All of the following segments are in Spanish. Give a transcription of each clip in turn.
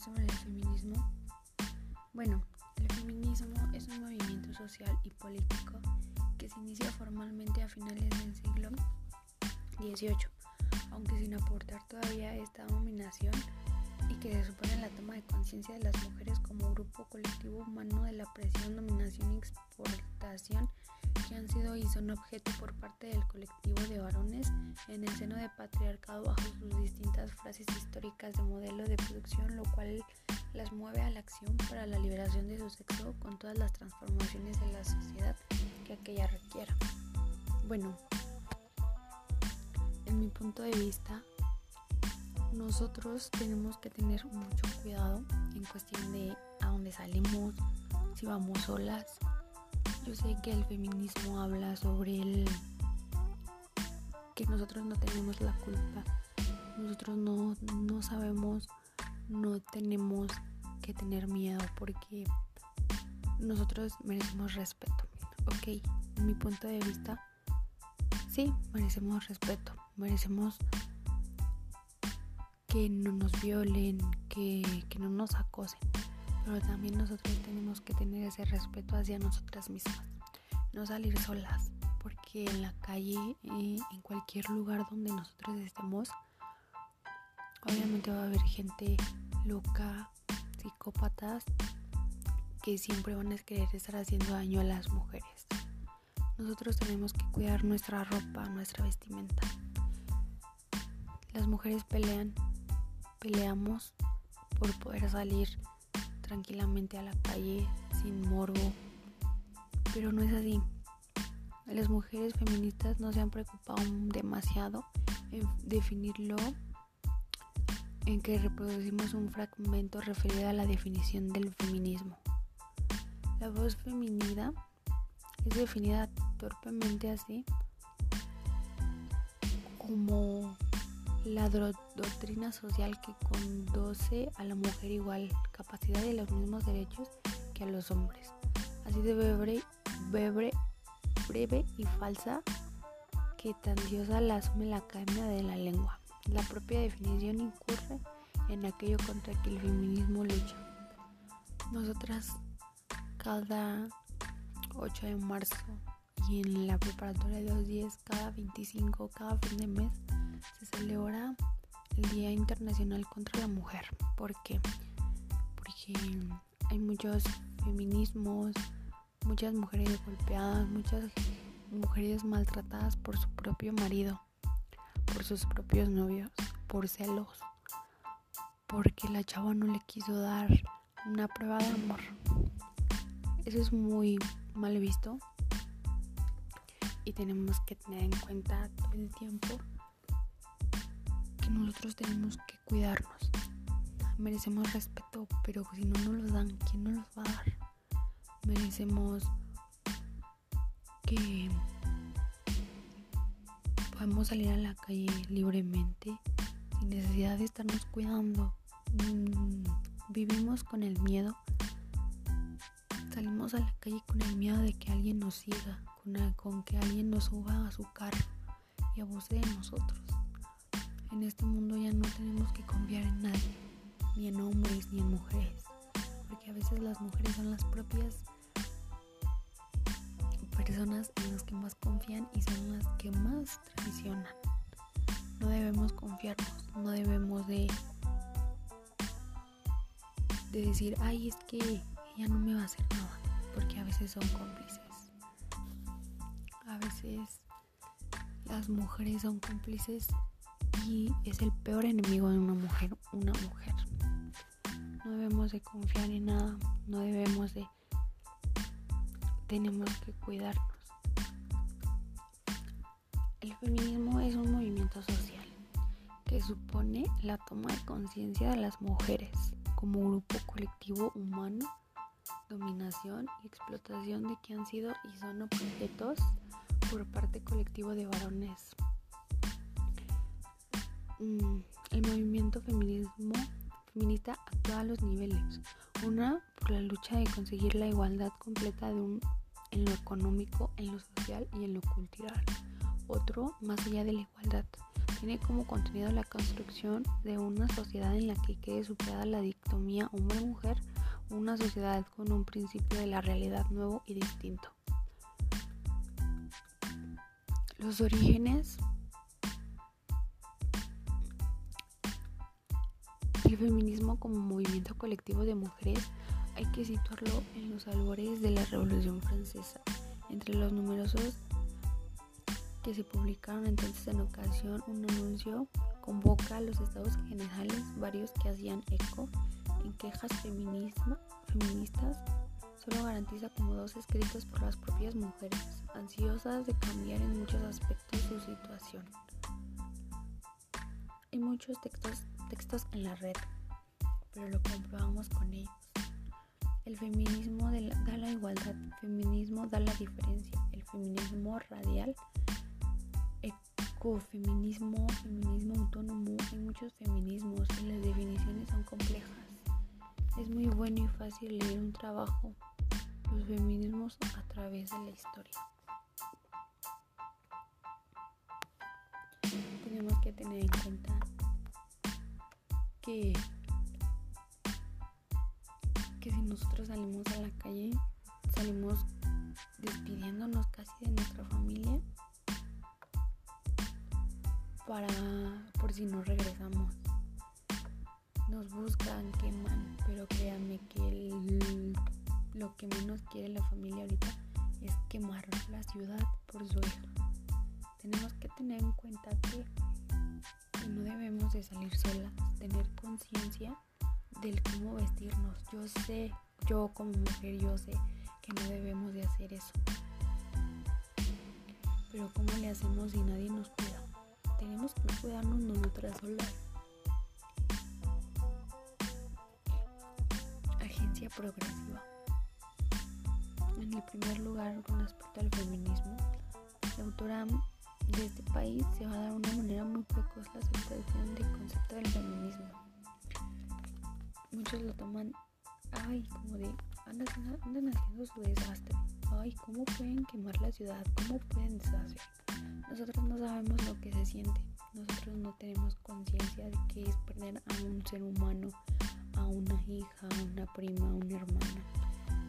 sobre el feminismo. Bueno, el feminismo es un movimiento social y político que se inicia formalmente a finales del siglo XVIII, aunque sin aportar todavía esta dominación y que se supone la toma de conciencia de las mujeres como grupo colectivo humano de la presión, dominación y exportación que han sido y son objeto por parte del colectivo de varones en el seno del patriarcado bajo sus distintas frases históricas de modelo de producción, lo cual las mueve a la acción para la liberación de su sexo con todas las transformaciones de la sociedad que aquella requiera. Bueno, en mi punto de vista, nosotros tenemos que tener mucho cuidado en cuestión de a dónde salimos, si vamos solas, yo sé que el feminismo habla sobre el que nosotros no tenemos la culpa, nosotros no, no sabemos, no tenemos que tener miedo porque nosotros merecemos respeto. Ok, en mi punto de vista, sí, merecemos respeto, merecemos que no nos violen, que, que no nos acosen pero también nosotros tenemos que tener ese respeto hacia nosotras mismas, no salir solas, porque en la calle, eh, en cualquier lugar donde nosotros estemos, obviamente va a haber gente loca, psicópatas, que siempre van a querer estar haciendo daño a las mujeres. Nosotros tenemos que cuidar nuestra ropa, nuestra vestimenta. Las mujeres pelean, peleamos por poder salir tranquilamente a la calle sin morbo. Pero no es así. Las mujeres feministas no se han preocupado demasiado en definirlo en que reproducimos un fragmento referido a la definición del feminismo. La voz feminida es definida torpemente así como la doctrina social que conduce a la mujer igual capacidad y los mismos derechos que a los hombres. Así de breve, breve, y falsa que tan diosa la asume la academia de la lengua. La propia definición incurre en aquello contra que el feminismo lucha. Nosotras cada 8 de marzo y en la preparatoria de los 10 cada 25 cada fin de mes se celebra el Día Internacional contra la Mujer. ¿Por qué? Porque hay muchos feminismos, muchas mujeres golpeadas, muchas mujeres maltratadas por su propio marido, por sus propios novios, por celos, porque la chava no le quiso dar una prueba de amor. Eso es muy mal visto y tenemos que tener en cuenta todo el tiempo nosotros tenemos que cuidarnos. Merecemos respeto, pero si no nos lo dan, ¿quién nos los va a dar? Merecemos que podamos salir a la calle libremente, sin necesidad de estarnos cuidando. Mm, vivimos con el miedo. Salimos a la calle con el miedo de que alguien nos siga, con, con que alguien nos suba a su carro y abuse de nosotros. En este mundo ya no tenemos que confiar en nadie, ni en hombres ni en mujeres, porque a veces las mujeres son las propias personas en las que más confían y son las que más traicionan. No debemos confiarnos, no debemos de, de decir, ay, es que ella no me va a hacer nada, porque a veces son cómplices. A veces las mujeres son cómplices y es el peor enemigo de una mujer, una mujer. No debemos de confiar en nada, no debemos de... Tenemos que cuidarnos. El feminismo es un movimiento social que supone la toma de conciencia de las mujeres como grupo colectivo humano, dominación y explotación de que han sido y son objetos por parte colectivo de varones Mm, el movimiento feminismo, feminista a los niveles. Una, por la lucha de conseguir la igualdad completa en lo económico, en lo social y en lo cultural. otro más allá de la igualdad. Tiene como contenido la construcción de una sociedad en la que quede superada la dictomía hombre-mujer, una sociedad con un principio de la realidad nuevo y distinto. Los orígenes El feminismo como movimiento colectivo de mujeres hay que situarlo en los albores de la Revolución Francesa. Entre los numerosos que se publicaron entonces en ocasión, un anuncio convoca a los estados generales, varios que hacían eco en quejas feministas, solo garantiza como dos escritos por las propias mujeres, ansiosas de cambiar en muchos aspectos su situación. Hay muchos textos textos en la red, pero lo comprobamos con ellos. El feminismo da la igualdad, el feminismo da la diferencia, el feminismo radial, ecofeminismo, feminismo autónomo, hay muchos feminismos y las definiciones son complejas. Es muy bueno y fácil leer un trabajo, los feminismos a través de la historia. Tenemos que tener en cuenta que, que si nosotros salimos a la calle, salimos despidiéndonos casi de nuestra familia para por si no regresamos. Nos buscan, queman, pero créanme que lo que menos quiere la familia ahorita es quemar la ciudad por su hijo. Tenemos que tener en cuenta que de salir solas, tener conciencia del cómo vestirnos. Yo sé, yo como mujer, yo sé que no debemos de hacer eso. Pero ¿cómo le hacemos si nadie nos cuida? Tenemos que cuidarnos nosotras solas. Agencia progresiva. En el primer lugar, con respecto al feminismo, la autora de este país se va a dar una manera muy precoz la aceptación del concepto del feminismo. Muchos lo toman, ay, como de, andan, andan haciendo su desastre. Ay, ¿cómo pueden quemar la ciudad? ¿Cómo pueden deshacer? Nosotros no sabemos lo que se siente. Nosotros no tenemos conciencia de que es perder a un ser humano, a una hija, a una prima, a una hermana.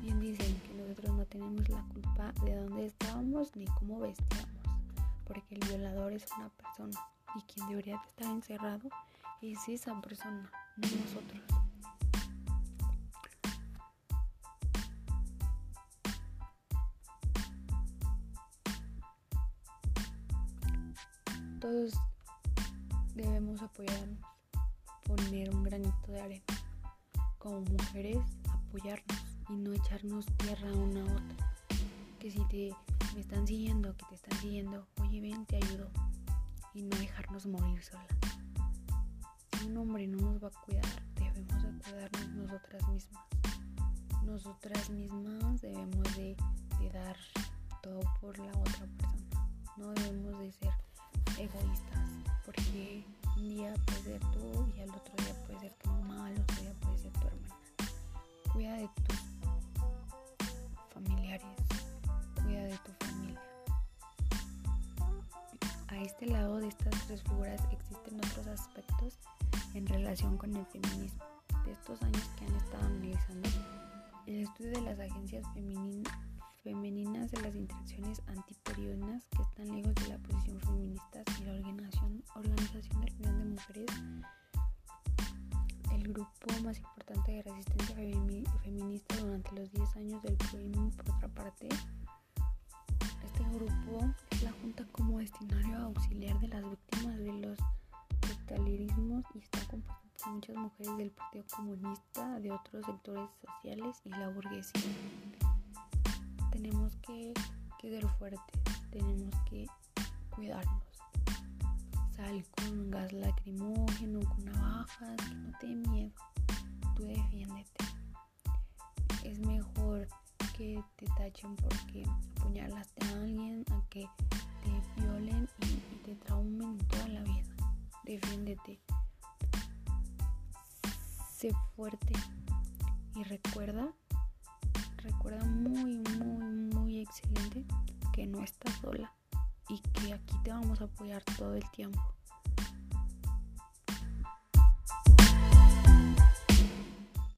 Bien dicen que nosotros no tenemos la culpa de dónde estábamos ni cómo vestíamos porque el violador es una persona y quien debería de estar encerrado es esa persona, no nosotros. Todos debemos apoyarnos, poner un granito de arena. Como mujeres, apoyarnos y no echarnos tierra una a otra. Que si te me están siguiendo, que te están siguiendo, oye ven, te ayudo. Y no dejarnos morir sola. Si un hombre no nos va a cuidar, debemos de cuidarnos nosotras mismas. Nosotras mismas debemos de, de dar todo por la otra persona. No debemos de ser egoístas, estas tres figuras existen otros aspectos en relación con el feminismo. De estos años que han estado analizando, el estudio de las agencias femeninas de las interacciones antiperiodistas que están lejos de la posición feminista y la organización, organización del Unión de Mujeres, el grupo más importante de resistencia feminista durante los 10 años del PROIM, por otra parte, este grupo Junta como destinario auxiliar de las víctimas de los totalitarismos y está compuesto por muchas mujeres del Partido Comunista, de otros sectores sociales y la burguesía. Tenemos que, ser fuertes, tenemos que cuidarnos. Sal con gas lacrimógeno, con navajas, que no te miedo. Tú defiéndete. Es mejor que te tachen porque apuñalaste a alguien, a que te violen y, te traumen toda la vida. Defiéndete. Sé fuerte y recuerda, recuerda muy, muy, muy excelente que no estás sola. y que aquí te vamos a apoyar todo el tiempo.